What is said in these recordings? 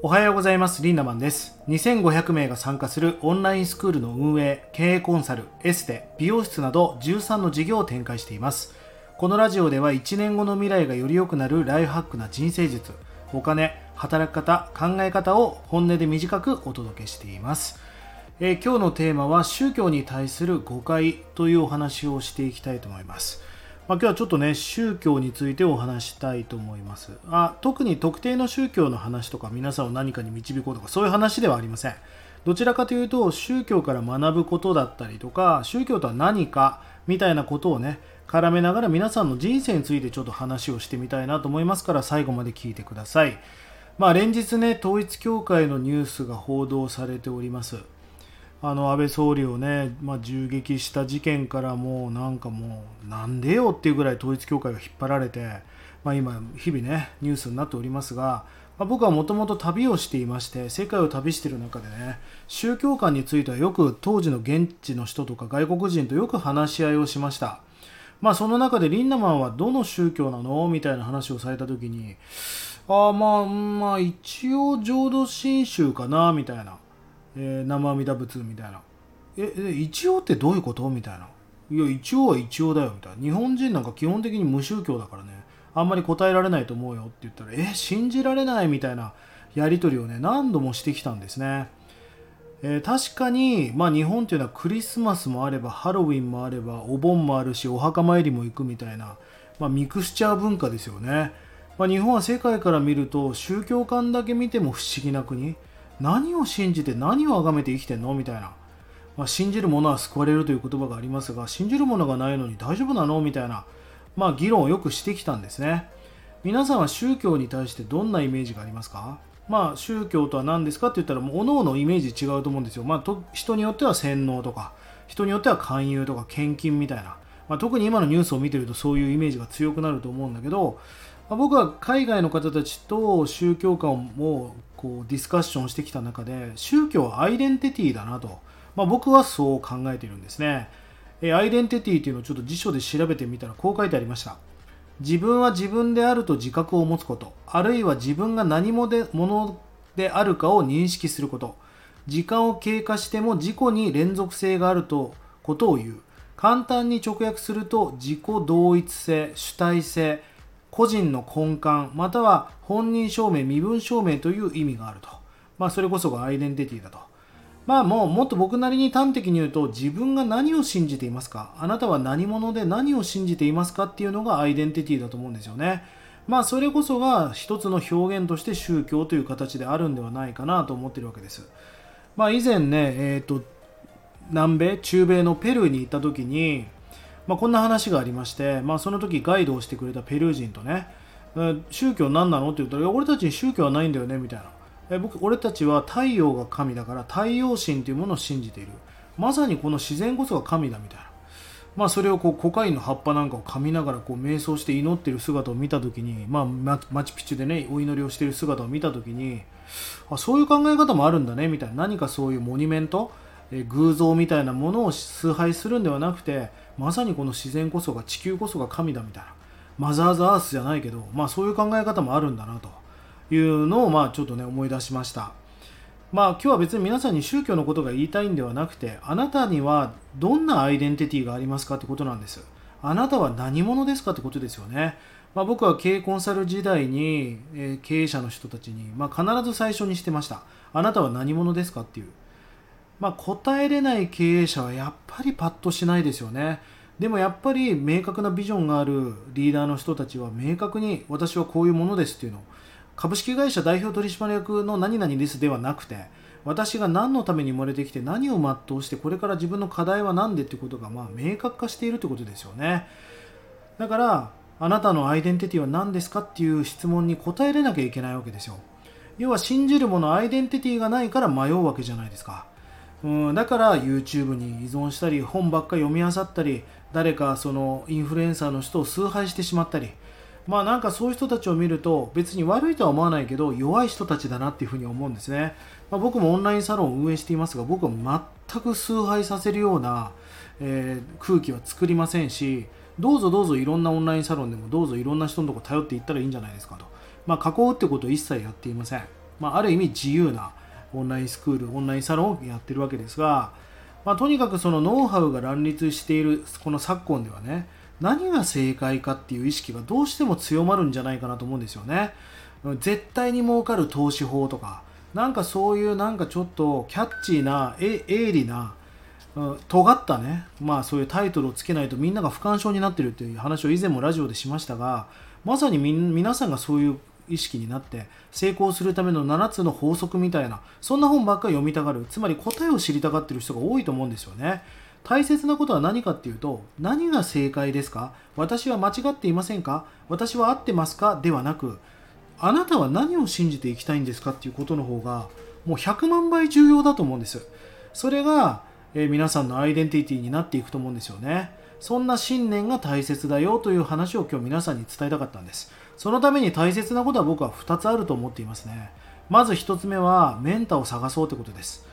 おはようございます。リンダマンです。2500名が参加するオンラインスクールの運営経営コンサルエステ美容室など13の事業を展開しています。このラジオでは1年後の未来がより良くなるライフハックな人生術お金働き方考え方を本音で短くお届けしています。えー、今日のテーマは宗教に対する誤解というお話をしていきたいと思います。まあ、今日はちょっとね宗教についてお話したいと思います。あ特に特定の宗教の話とか皆さんを何かに導こうとかそういう話ではありません。どちらかというと宗教から学ぶことだったりとか宗教とは何かみたいなことをね絡めながら皆さんの人生についてちょっと話をしてみたいなと思いますから最後まで聞いてください。まあ連日ね統一教会のニュースが報道されております。あの安倍総理をね、まあ、銃撃した事件からもうなんかもうなんでよっていうぐらい統一教会が引っ張られて、まあ、今日々ねニュースになっておりますが、まあ、僕はもともと旅をしていまして世界を旅している中でね宗教観についてはよく当時の現地の人とか外国人とよく話し合いをしました。まあその中でリンダマンはどの宗教なの？みたいな話をされた時にああまあまあ一応浄土真宗かなみたいな。えー、生阿弥陀仏みたいな。ええ一応ってどういうこと？みたいな。いや一応は一応だよみたいな。日本人なんか基本的に無宗教だからね。あんまり答えられないと思うよって言ったらえ信じられないみたいなやり取りをね何度もしてきたんですね、えー、確かに、まあ、日本っていうのはクリスマスもあればハロウィンもあればお盆もあるしお墓参りも行くみたいな、まあ、ミクスチャー文化ですよね、まあ、日本は世界から見ると宗教観だけ見ても不思議な国。何を信じて何を崇めて生きてんの？みたいな、まあ、信じる者は救われるという言葉がありますが信じるものがないのに大丈夫なの？みたいな、まあ、議論をよくしてきたんですね。皆さんは宗教に対してどんなイメージがありますか？まあ宗教とは何ですかって言ったらもう各々イメージ違うと思うんですよ、まあ、と人によっては洗脳とか人によっては勧誘とか献金みたいな、まあ、特に今のニュースを見てるとそういうイメージが強くなると思うんだけどまあ、僕は海外の方たちと宗教観をこうディスカッションしてきた中で宗教はアイデンティティだなと、まあ、僕はそう考えているんですね。えアイデンティティというのをちょっと辞書で調べてみたらこう書いてありました。自分は自分であると自覚を持つこと。あるいは自分が何者でのであるかを認識すること。時間を経過しても自己に連続性があるとことを言う。簡単に直訳すると自己同一性主体性。個人の根幹または本人証明身分証明という意味があると、まあ、それこそがアイデンティティだと。まあもうもっと僕なりに端的に言うと自分が何を信じていますかあなたは何者で何を信じていますかっていうのがアイデンティティだと思うんですよね。まあそれこそが一つの表現として宗教という形であるんではないかなと思ってるわけです。まあ以前ねえっ、ー、と南米中米のペルーに行った時にまあ、こんな話がありまして、まあ、その時ガイドをしてくれたペルー人とね、宗教何なのって言ったら、俺たちに宗教はないんだよねみたいな。え僕俺たちは太陽が神だから太陽神というものを信じている。まさにこの自然こそが神だみたいな。まあ、それをこうコカインの葉っぱなんかを噛みながらこう瞑想して祈っている姿を見た時に、まあ、マチュピチュでねお祈りをしている姿を見た時にあそういう考え方もあるんだねみたいな何かそういうモニュメントえ偶像みたいなものを崇拝するんではなくてまさにこの自然こそが地球こそが神だみたいな。マザーズアースじゃないけど、まあ、そういう考え方もあるんだなと。いうのをまあちょっとね思い出しました。まあ今日は別に皆さんに宗教のことが言いたいんではなくてあなたにはどんなアイデンティティがありますかってことなんです。あなたは何者ですかってことですよね。まあ、僕は経営コンサル時代に、えー、経営者の人たちに、まあ、必ず最初にしてました。あなたは何者ですかっていう。まあ、答えれない経営者はやっぱりパッとしないですよね。でもやっぱり明確なビジョンがあるリーダーの人たちは明確に私はこういうものですっていうの。株式会社代表取締役の何々ですではなくて私が何のために生まれてきて何を全うしてこれから自分の課題は何でってことがまあ明確化しているってことですよね。だからあなたのアイデンティティは何ですかっていう質問に答えれなきゃいけないわけですよ。要は信じるものアイデンティティがないから迷うわけじゃないですか。うん、だから YouTube に依存したり本ばっか読み漁ったり誰かそのインフルエンサーの人を崇拝してしまったり。まあなんかそういう人たちを見ると別に悪いとは思わないけど弱い人たちだなっていうふうに思うんですね、まあ、僕もオンラインサロンを運営していますが僕は全く崇拝させるような、えー、空気は作りませんしどうぞどうぞいろんなオンラインサロンでもどうぞいろんな人のとこ頼っていったらいいんじゃないですかと、まあ、囲うってことを一切やっていません。まあ、ある意味自由なオンラインスクールオンラインサロンをやってるわけですが、まあ、とにかくそのノウハウが乱立しているこの昨今ではね何が正解かっていう意識がどうしても強まるんじゃないかなと思うんですよね。絶対に儲かる投資法とかなんかそういうなんかちょっとキャッチーな鋭利な尖ったねまあそういうタイトルをつけないとみんなが不干渉になってるっていう話を以前もラジオでしましたがまさに皆さんがそういう意識になって成功するための7つの法則みたいなそんな本ばっか読みたがるつまり答えを知りたがってる人が多いと思うんですよね。大切なことは何かっていうと何が正解ですか？私は間違っていませんか？私は合ってますか？ではなくあなたは何を信じていきたいんですかっていうことの方がもう100万倍重要だと思うんです。それが、えー、皆さんのアイデンティティになっていくと思うんですよね。そんな信念が大切だよという話を今日皆さんに伝えたかったんです。そのために大切なことは僕は2つあると思っていますね。まず1つ目はメンターを探そうということです。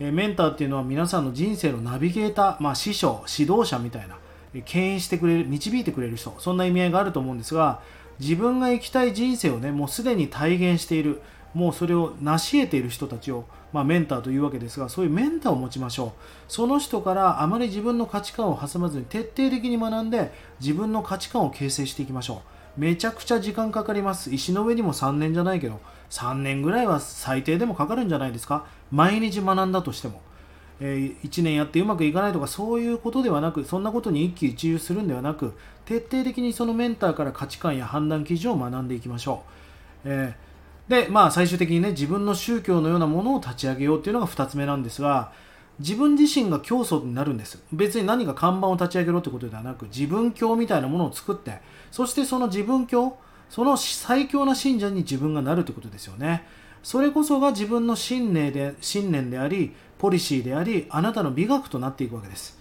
えメンターっていうのは皆さんの人生のナビゲーター、まあ、師匠指導者みたいな牽引してくれる導いてくれる人そんな意味合いがあると思うんですが自分が生きたい人生をねもうすでに体現しているもうそれを成し得ている人たちを、まあ、メンターというわけですがそういうメンターを持ちましょう。その人からあまり自分の価値観を挟まずに徹底的に学んで自分の価値観を形成していきましょう。めちゃくちゃ時間かかります。石の上にも3年じゃないけど3年ぐらいは最低でもかかるんじゃないですか。毎日学んだとしても。えー、1年やってうまくいかないとかそういうことではなくそんなことに一喜一憂するんではなく徹底的にそのメンターから価値観や判断基準を学んでいきましょう、えー、でまあ最終的にね自分の宗教のようなものを立ち上げようっていうのが2つ目なんですが自分自身が教祖になるんです別に何か看板を立ち上げろってことではなく自分教みたいなものを作ってそしてその自分教その最強な信者に自分がなるってことですよね。それこそが自分の信念で信念でありポリシーでありあなたの美学となっていくわけです。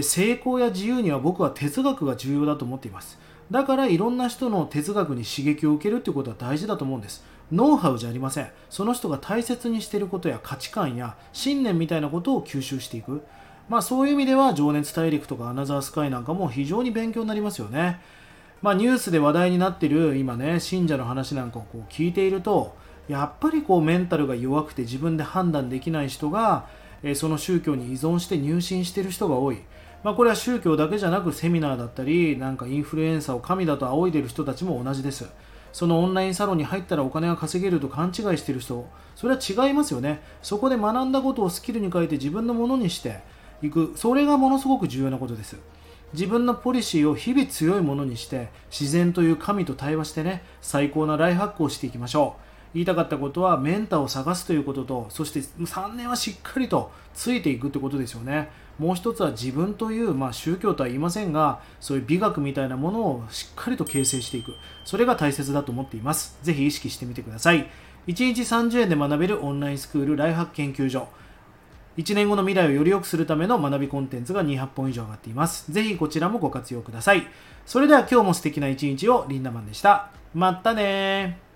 成功や自由には僕は哲学が重要だと思っています。だからいろんな人の哲学に刺激を受けるってことは大事だと思うんです。ノウハウじゃありません。その人が大切にしていることや価値観や信念みたいなことを吸収していく。まあそういう意味では情熱大陸とかアナザースカイなんかも非常に勉強になりますよね。まあニュースで話題になってる今ね信者の話なんかをこう聞いているとやっぱりこうメンタルが弱くて自分で判断できない人が、その宗教に依存して入信してる人が多い。まあ、これは宗教だけじゃなくセミナーだったりなんかインフルエンサーを神だと仰いでる人たちも同じです。そのオンラインサロンに入ったらお金が稼げると勘違いしている人それは違いますよね。そこで学んだことをスキルに変えて自分のものにしていく。それがものすごく重要なことです。自分のポリシーを日々強いものにして自然という神と対話してね最高なライフハックをしていきましょう。言いたかったことはメンターを探すということとそして3年はしっかりとついていくってことですよね。もう一つは自分という、まあ、宗教とは言いませんがそういう美学みたいなものをしっかりと形成していく。それが大切だと思っています。ぜひ意識してみてください。1日30円で学べるオンラインスクールライハック研究所。1年後の未来をより良くするための学びコンテンツが200本以上上がっています。ぜひこちらもご活用ください。それでは今日も素敵な一日をリンダマンでした。またね